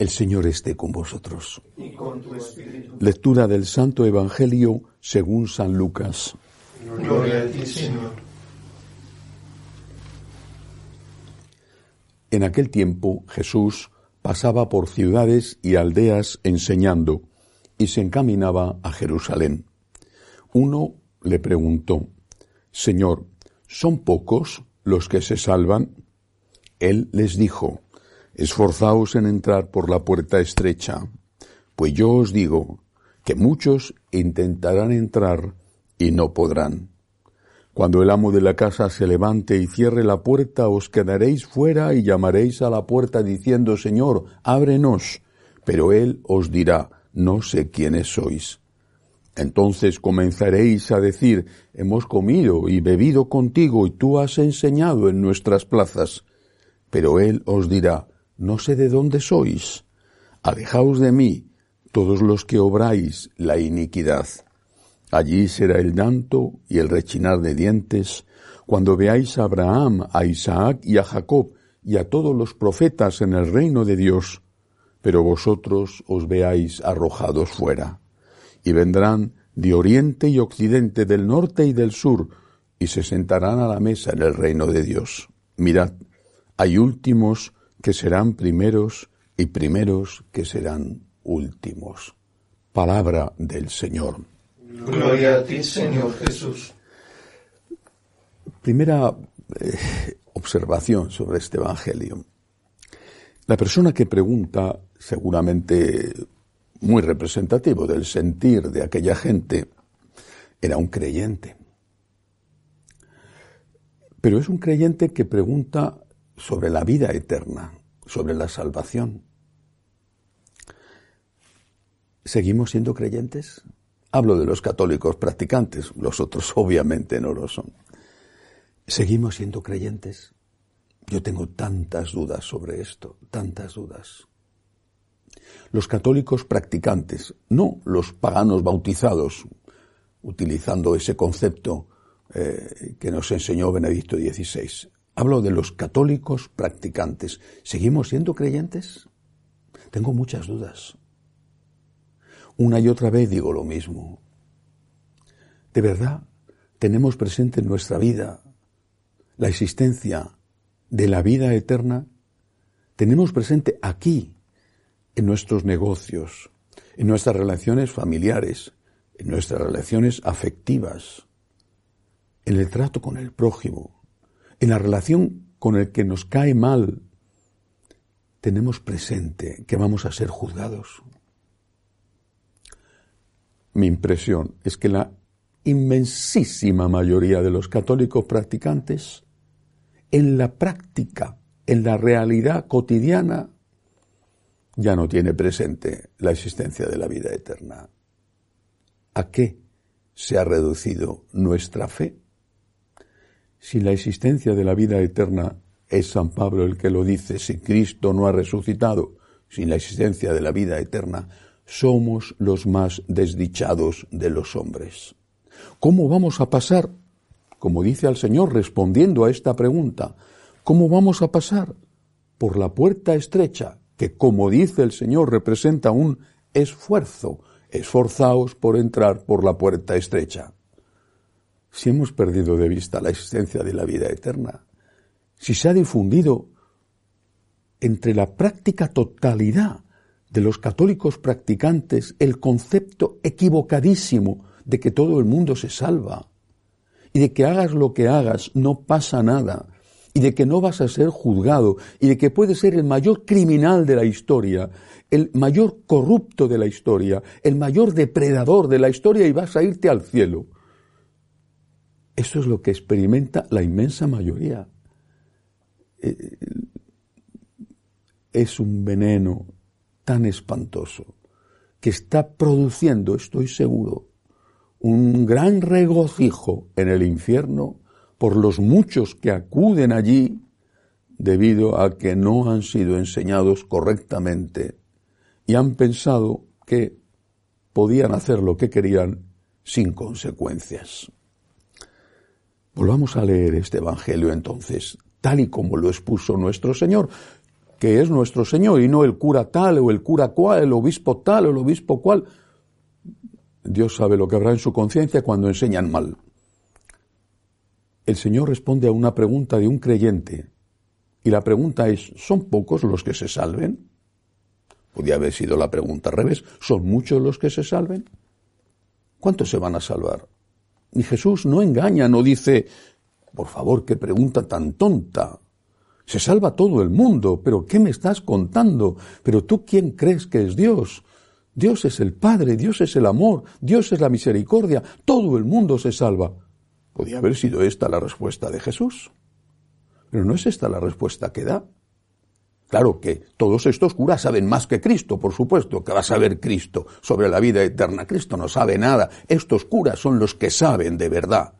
El Señor esté con vosotros. Y con tu espíritu. Lectura del Santo Evangelio según San Lucas. Gloria a ti, Señor. En aquel tiempo Jesús pasaba por ciudades y aldeas enseñando y se encaminaba a Jerusalén. Uno le preguntó, Señor, ¿son pocos los que se salvan? Él les dijo, Esforzaos en entrar por la puerta estrecha, pues yo os digo que muchos intentarán entrar y no podrán. Cuando el amo de la casa se levante y cierre la puerta, os quedaréis fuera y llamaréis a la puerta diciendo, Señor, ábrenos. Pero él os dirá, no sé quiénes sois. Entonces comenzaréis a decir, hemos comido y bebido contigo y tú has enseñado en nuestras plazas. Pero él os dirá, no sé de dónde sois. Alejaos de mí, todos los que obráis la iniquidad. Allí será el llanto y el rechinar de dientes, cuando veáis a Abraham, a Isaac y a Jacob y a todos los profetas en el reino de Dios, pero vosotros os veáis arrojados fuera. Y vendrán de oriente y occidente, del norte y del sur, y se sentarán a la mesa en el reino de Dios. Mirad, hay últimos que serán primeros y primeros que serán últimos. Palabra del Señor. Gloria a ti, Señor Jesús. Primera eh, observación sobre este Evangelio. La persona que pregunta, seguramente muy representativo del sentir de aquella gente, era un creyente. Pero es un creyente que pregunta sobre la vida eterna, sobre la salvación. ¿Seguimos siendo creyentes? Hablo de los católicos practicantes, los otros obviamente no lo son. ¿Seguimos siendo creyentes? Yo tengo tantas dudas sobre esto, tantas dudas. Los católicos practicantes, no los paganos bautizados, utilizando ese concepto eh, que nos enseñó Benedicto XVI. Hablo de los católicos practicantes. ¿Seguimos siendo creyentes? Tengo muchas dudas. Una y otra vez digo lo mismo. ¿De verdad tenemos presente en nuestra vida la existencia de la vida eterna? Tenemos presente aquí, en nuestros negocios, en nuestras relaciones familiares, en nuestras relaciones afectivas, en el trato con el prójimo, en la relación con el que nos cae mal, tenemos presente que vamos a ser juzgados. Mi impresión es que la inmensísima mayoría de los católicos practicantes, en la práctica, en la realidad cotidiana, ya no tiene presente la existencia de la vida eterna. ¿A qué se ha reducido nuestra fe? Si la existencia de la vida eterna es San Pablo el que lo dice, si Cristo no ha resucitado, sin la existencia de la vida eterna, somos los más desdichados de los hombres. ¿Cómo vamos a pasar? Como dice al Señor respondiendo a esta pregunta, ¿cómo vamos a pasar? Por la puerta estrecha, que como dice el Señor representa un esfuerzo. Esforzaos por entrar por la puerta estrecha si hemos perdido de vista la existencia de la vida eterna, si se ha difundido entre la práctica totalidad de los católicos practicantes el concepto equivocadísimo de que todo el mundo se salva y de que hagas lo que hagas no pasa nada y de que no vas a ser juzgado y de que puedes ser el mayor criminal de la historia, el mayor corrupto de la historia, el mayor depredador de la historia y vas a irte al cielo. Eso es lo que experimenta la inmensa mayoría. Eh, es un veneno tan espantoso que está produciendo, estoy seguro, un gran regocijo en el infierno por los muchos que acuden allí debido a que no han sido enseñados correctamente y han pensado que podían hacer lo que querían sin consecuencias. Volvamos a leer este Evangelio entonces, tal y como lo expuso nuestro Señor, que es nuestro Señor y no el cura tal o el cura cual, el obispo tal o el obispo cual. Dios sabe lo que habrá en su conciencia cuando enseñan mal. El Señor responde a una pregunta de un creyente y la pregunta es, ¿son pocos los que se salven? Podría haber sido la pregunta al revés, ¿son muchos los que se salven? ¿Cuántos se van a salvar? Y Jesús no engaña, no dice, por favor, qué pregunta tan tonta. Se salva todo el mundo, pero ¿qué me estás contando? Pero tú quién crees que es Dios? Dios es el Padre, Dios es el amor, Dios es la misericordia, todo el mundo se salva. Podría haber sido esta la respuesta de Jesús. Pero no es esta la respuesta que da. Claro que todos estos curas saben más que Cristo, por supuesto, que va a saber Cristo sobre la vida eterna. Cristo no sabe nada. Estos curas son los que saben de verdad.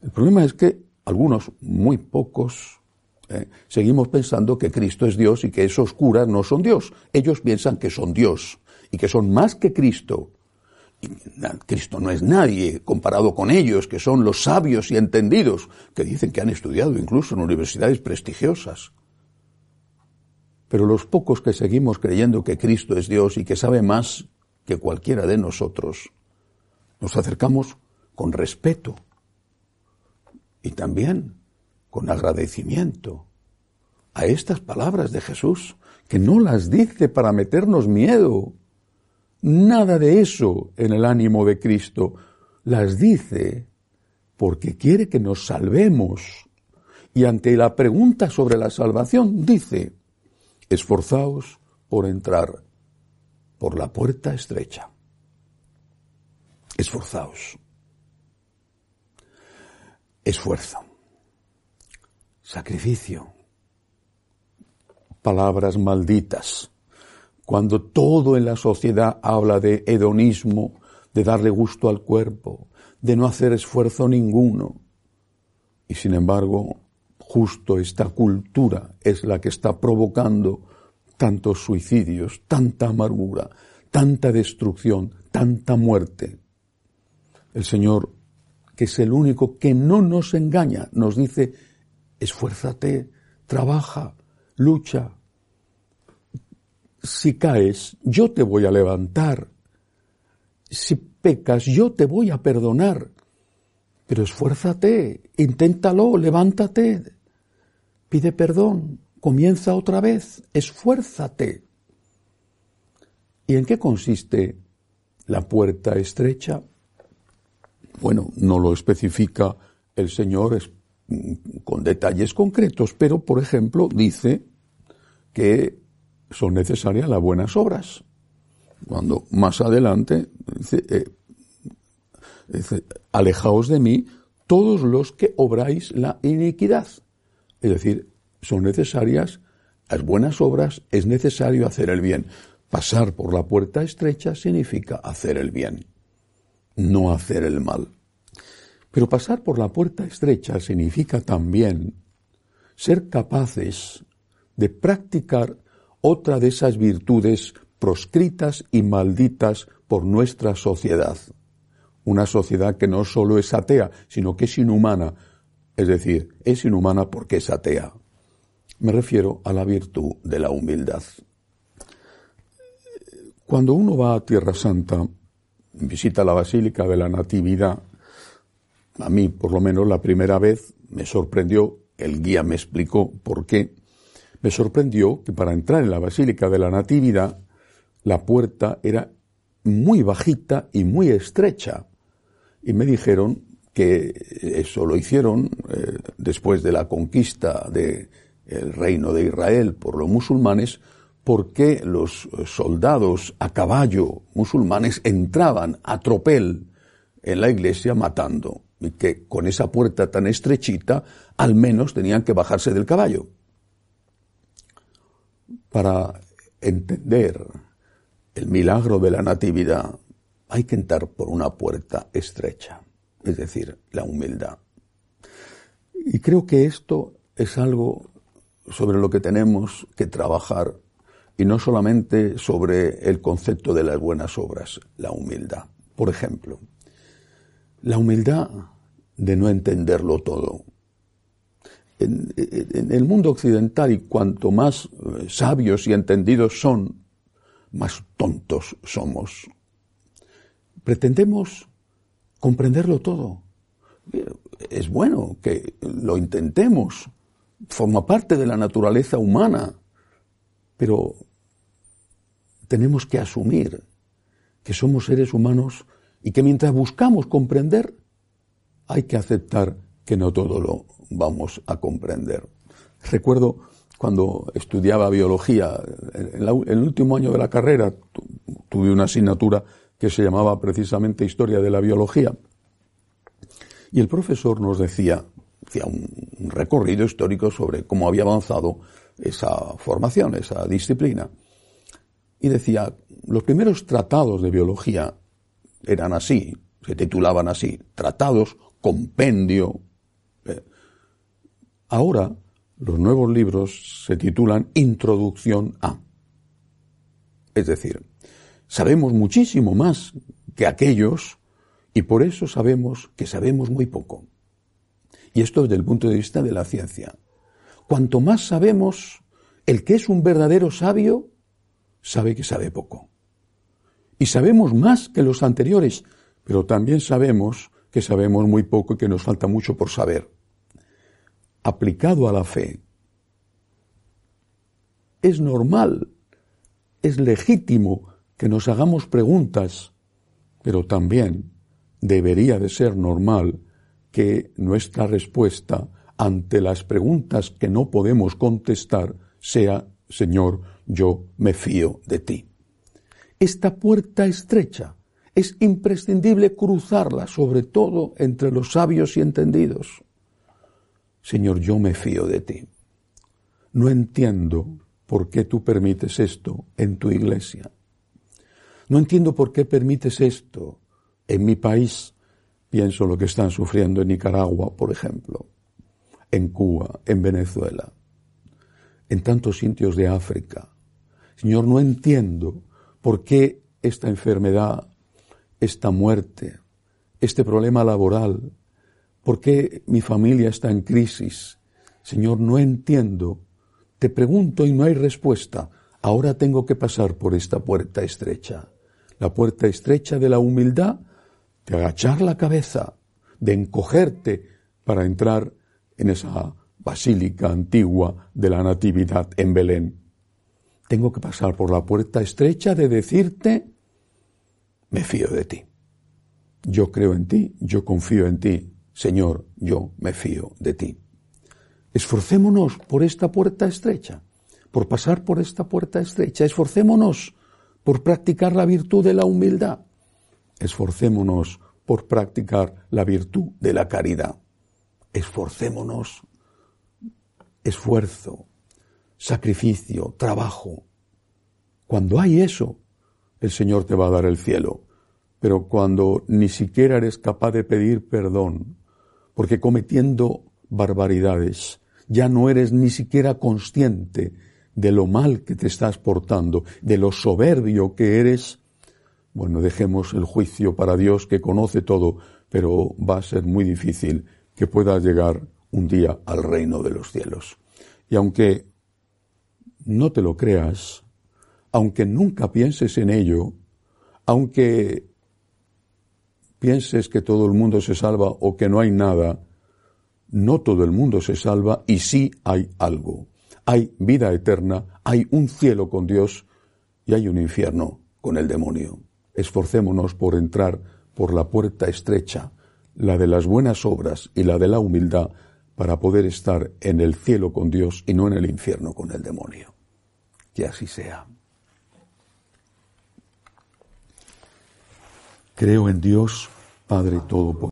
El problema es que algunos, muy pocos, eh, seguimos pensando que Cristo es Dios y que esos curas no son Dios. Ellos piensan que son Dios y que son más que Cristo. Cristo no es nadie comparado con ellos, que son los sabios y entendidos, que dicen que han estudiado incluso en universidades prestigiosas. Pero los pocos que seguimos creyendo que Cristo es Dios y que sabe más que cualquiera de nosotros, nos acercamos con respeto y también con agradecimiento a estas palabras de Jesús, que no las dice para meternos miedo. Nada de eso en el ánimo de Cristo. Las dice porque quiere que nos salvemos. Y ante la pregunta sobre la salvación dice, esforzaos por entrar por la puerta estrecha. Esforzaos. Esfuerzo. Sacrificio. Palabras malditas. Cuando todo en la sociedad habla de hedonismo, de darle gusto al cuerpo, de no hacer esfuerzo ninguno. Y sin embargo, justo esta cultura es la que está provocando tantos suicidios, tanta amargura, tanta destrucción, tanta muerte. El Señor, que es el único que no nos engaña, nos dice, esfuérzate, trabaja, lucha. Si caes, yo te voy a levantar. Si pecas, yo te voy a perdonar. Pero esfuérzate, inténtalo, levántate, pide perdón, comienza otra vez, esfuérzate. ¿Y en qué consiste la puerta estrecha? Bueno, no lo especifica el Señor con detalles concretos, pero por ejemplo dice que son necesarias las buenas obras. Cuando más adelante dice, eh, alejaos de mí todos los que obráis la iniquidad. Es decir, son necesarias las buenas obras, es necesario hacer el bien. Pasar por la puerta estrecha significa hacer el bien, no hacer el mal. Pero pasar por la puerta estrecha significa también ser capaces de practicar otra de esas virtudes proscritas y malditas por nuestra sociedad. Una sociedad que no solo es atea, sino que es inhumana. Es decir, es inhumana porque es atea. Me refiero a la virtud de la humildad. Cuando uno va a Tierra Santa, visita la Basílica de la Natividad, a mí por lo menos la primera vez me sorprendió, el guía me explicó por qué, me sorprendió que para entrar en la Basílica de la Natividad la puerta era muy bajita y muy estrecha. Y me dijeron que eso lo hicieron eh, después de la conquista de el reino de Israel por los musulmanes, porque los soldados a caballo musulmanes entraban a tropel en la iglesia matando, y que con esa puerta tan estrechita al menos tenían que bajarse del caballo. Para entender el milagro de la natividad, hay que entrar por una puerta estrecha, es decir, la humildad. Y creo que esto es algo sobre lo que tenemos que trabajar y no solamente sobre el concepto de las buenas obras, la humildad. Por ejemplo, la humildad de no entenderlo todo. En, el mundo occidental, y cuanto más eh, sabios y entendidos son, más tontos somos. Pretendemos comprenderlo todo. Es bueno que lo intentemos, forma parte de la naturaleza humana, pero tenemos que asumir que somos seres humanos y que mientras buscamos comprender, hay que aceptar que no todo lo vamos a comprender. Recuerdo cuando estudiaba biología, en, el último año de la carrera tuve una asignatura que se llamaba precisamente Historia de la Biología. Y el profesor nos decía, hacía un recorrido histórico sobre cómo había avanzado esa formación, esa disciplina. Y decía, los primeros tratados de biología eran así, se titulaban así, tratados, compendio. Eh, ahora, los nuevos libros se titulan Introducción a. Es decir, sabemos muchísimo más que aquellos y por eso sabemos que sabemos muy poco. Y esto desde el punto de vista de la ciencia. Cuanto más sabemos, el que es un verdadero sabio sabe que sabe poco. Y sabemos más que los anteriores, pero también sabemos que sabemos muy poco y que nos falta mucho por saber. Aplicado a la fe, es normal, es legítimo que nos hagamos preguntas, pero también debería de ser normal que nuestra respuesta ante las preguntas que no podemos contestar sea, Señor, yo me fío de ti. Esta puerta estrecha es imprescindible cruzarla, sobre todo entre los sabios y entendidos. Señor, yo me fío de ti. No entiendo por qué tú permites esto en tu iglesia. No entiendo por qué permites esto en mi país. Pienso lo que están sufriendo en Nicaragua, por ejemplo, en Cuba, en Venezuela, en tantos sitios de África. Señor, no entiendo por qué esta enfermedad, esta muerte, este problema laboral, por qué mi familia está en crisis. Señor, no entiendo. Te pregunto y no hay respuesta. Ahora tengo que pasar por esta puerta estrecha la puerta estrecha de la humildad, de agachar la cabeza, de encogerte para entrar en esa basílica antigua de la Natividad en Belén. Tengo que pasar por la puerta estrecha de decirte, me fío de ti. Yo creo en ti, yo confío en ti. Señor, yo me fío de ti. Esforcémonos por esta puerta estrecha, por pasar por esta puerta estrecha. Esforcémonos por practicar la virtud de la humildad. Esforcémonos por practicar la virtud de la caridad. Esforcémonos. Esfuerzo, sacrificio, trabajo. Cuando hay eso, el Señor te va a dar el cielo. Pero cuando ni siquiera eres capaz de pedir perdón, porque cometiendo barbaridades, ya no eres ni siquiera consciente de lo mal que te estás portando, de lo soberbio que eres, bueno, dejemos el juicio para Dios que conoce todo, pero va a ser muy difícil que puedas llegar un día al reino de los cielos. Y aunque no te lo creas, aunque nunca pienses en ello, aunque pienses que todo el mundo se salva o que no hay nada, no todo el mundo se salva y sí hay algo hay vida eterna, hay un cielo con Dios y hay un infierno con el demonio. Esforcémonos por entrar por la puerta estrecha, la de las buenas obras y la de la humildad, para poder estar en el cielo con Dios y no en el infierno con el demonio. Que así sea. Creo en Dios, Padre Todopoderoso.